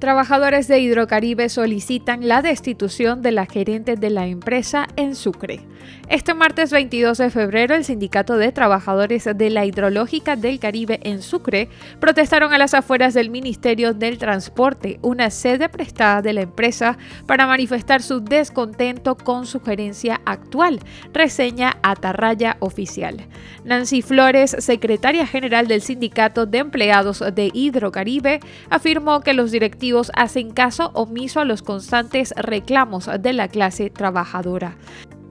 Trabajadores de Hidrocaribe solicitan la destitución de la gerente de la empresa en Sucre. Este martes 22 de febrero, el Sindicato de Trabajadores de la Hidrológica del Caribe en Sucre protestaron a las afueras del Ministerio del Transporte, una sede prestada de la empresa, para manifestar su descontento con su gerencia actual, reseña Atarraya Oficial. Nancy Flores, secretaria general del Sindicato de Empleados de Hidrocaribe, afirmó que los directivos hacen caso omiso a los constantes reclamos de la clase trabajadora.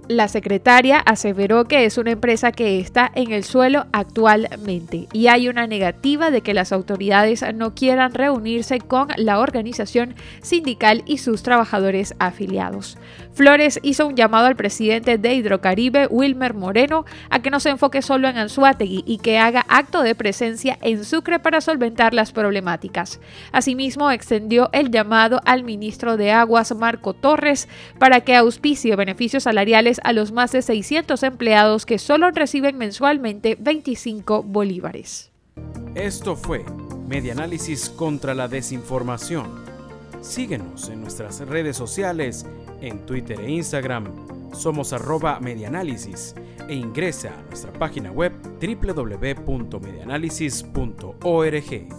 La secretaria aseveró que es una empresa que está en el suelo actualmente y hay una negativa de que las autoridades no quieran reunirse con la organización sindical y sus trabajadores afiliados. Flores hizo un llamado al presidente de Hidrocaribe, Wilmer Moreno, a que no se enfoque solo en Anzuategui y que haga acto de presencia en Sucre para solventar las problemáticas. Asimismo, extendió el llamado al ministro de Aguas, Marco Torres, para que auspicie beneficios salariales a los más de 600 empleados que solo reciben mensualmente 25 bolívares. Esto fue Medianálisis contra la Desinformación. Síguenos en nuestras redes sociales, en Twitter e Instagram. Somos arroba medianálisis e ingresa a nuestra página web www.medianálisis.org.